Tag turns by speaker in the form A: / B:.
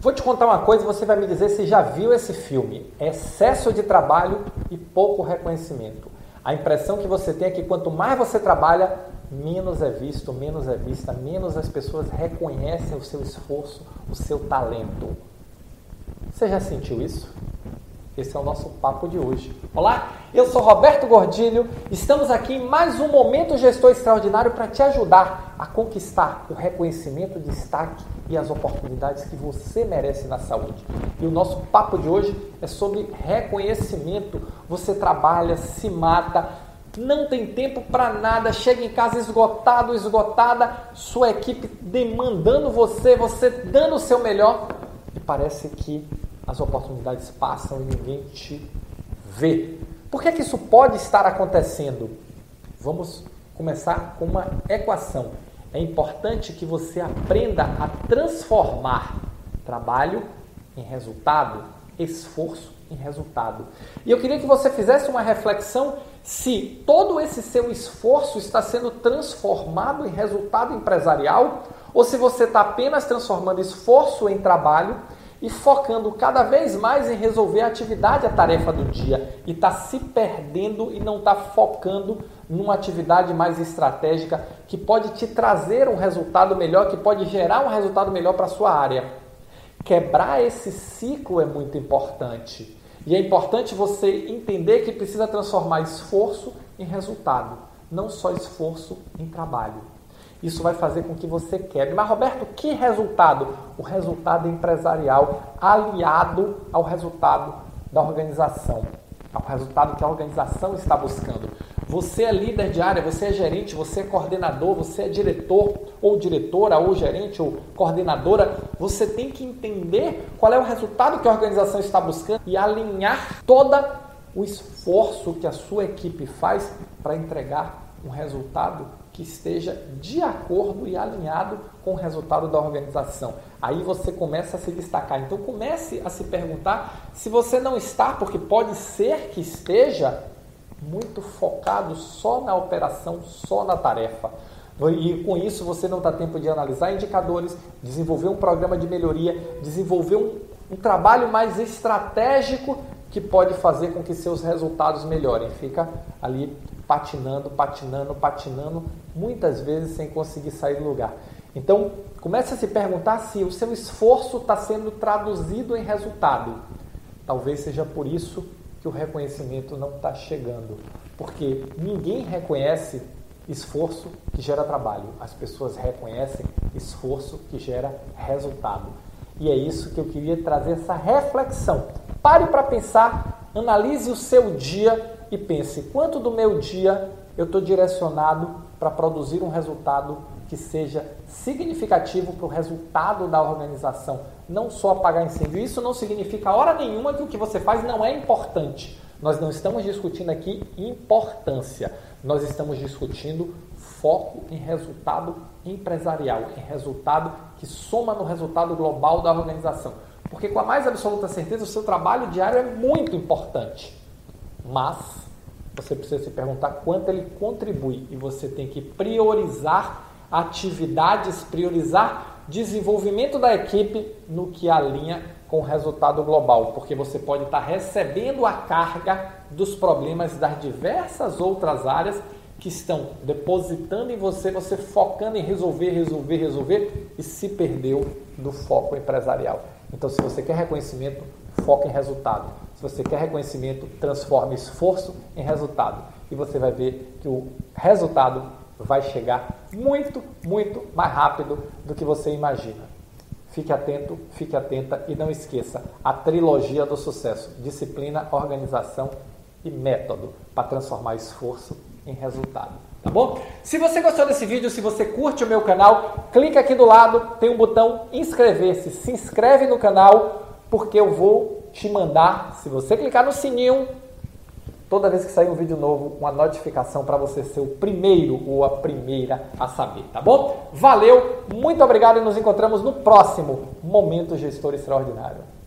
A: Vou te contar uma coisa e você vai me dizer se já viu esse filme. Excesso de trabalho e pouco reconhecimento. A impressão que você tem é que quanto mais você trabalha, menos é visto, menos é vista, menos as pessoas reconhecem o seu esforço, o seu talento. Você já sentiu isso? Esse é o nosso papo de hoje. Olá, eu sou Roberto Gordilho. Estamos aqui em mais um Momento Gestor Extraordinário para te ajudar a conquistar o reconhecimento, o destaque e as oportunidades que você merece na saúde. E o nosso papo de hoje é sobre reconhecimento. Você trabalha, se mata, não tem tempo para nada, chega em casa esgotado, esgotada, sua equipe demandando você, você dando o seu melhor e parece que as oportunidades passam e ninguém te vê. Por que, que isso pode estar acontecendo? Vamos começar com uma equação. É importante que você aprenda a transformar trabalho em resultado, esforço em resultado. E eu queria que você fizesse uma reflexão se todo esse seu esforço está sendo transformado em resultado empresarial ou se você está apenas transformando esforço em trabalho e focando cada vez mais em resolver a atividade, a tarefa do dia, e está se perdendo e não está focando numa atividade mais estratégica que pode te trazer um resultado melhor, que pode gerar um resultado melhor para a sua área. Quebrar esse ciclo é muito importante. E é importante você entender que precisa transformar esforço em resultado, não só esforço em trabalho. Isso vai fazer com que você quebre. Mas, Roberto, que resultado? O resultado empresarial aliado ao resultado da organização, ao resultado que a organização está buscando. Você é líder de área, você é gerente, você é coordenador, você é diretor ou diretora, ou gerente ou coordenadora. Você tem que entender qual é o resultado que a organização está buscando e alinhar todo o esforço que a sua equipe faz para entregar um resultado que esteja de acordo e alinhado com o resultado da organização. Aí você começa a se destacar. Então comece a se perguntar se você não está, porque pode ser que esteja muito focado só na operação, só na tarefa. E com isso você não dá tempo de analisar indicadores, desenvolver um programa de melhoria, desenvolver um, um trabalho mais estratégico que pode fazer com que seus resultados melhorem. Fica ali patinando, patinando, patinando, muitas vezes sem conseguir sair do lugar. Então, comece a se perguntar se o seu esforço está sendo traduzido em resultado. Talvez seja por isso que o reconhecimento não está chegando, porque ninguém reconhece esforço que gera trabalho. As pessoas reconhecem esforço que gera resultado. E é isso que eu queria trazer essa reflexão. Pare para pensar, analise o seu dia e pense quanto do meu dia eu estou direcionado para produzir um resultado que seja significativo para o resultado da organização, não só apagar incêndio. Isso não significa hora nenhuma que o que você faz não é importante. Nós não estamos discutindo aqui importância, nós estamos discutindo foco em resultado empresarial, em resultado que soma no resultado global da organização. Porque com a mais absoluta certeza o seu trabalho diário é muito importante. Mas você precisa se perguntar quanto ele contribui e você tem que priorizar atividades, priorizar desenvolvimento da equipe no que alinha com o resultado global, porque você pode estar recebendo a carga dos problemas das diversas outras áreas que estão depositando em você, você focando em resolver, resolver, resolver e se perdeu do foco empresarial. Então, se você quer reconhecimento, foca em resultado. Se você quer reconhecimento, transforme esforço em resultado. E você vai ver que o resultado vai chegar muito, muito mais rápido do que você imagina. Fique atento, fique atenta e não esqueça a trilogia do sucesso: disciplina, organização e método para transformar esforço em resultado. Tá bom? Se você gostou desse vídeo, se você curte o meu canal, clica aqui do lado, tem um botão inscrever-se. Se inscreve no canal, porque eu vou te mandar, se você clicar no sininho, toda vez que sair um vídeo novo, uma notificação para você ser o primeiro ou a primeira a saber, tá bom? Valeu, muito obrigado e nos encontramos no próximo Momento Gestor Extraordinário.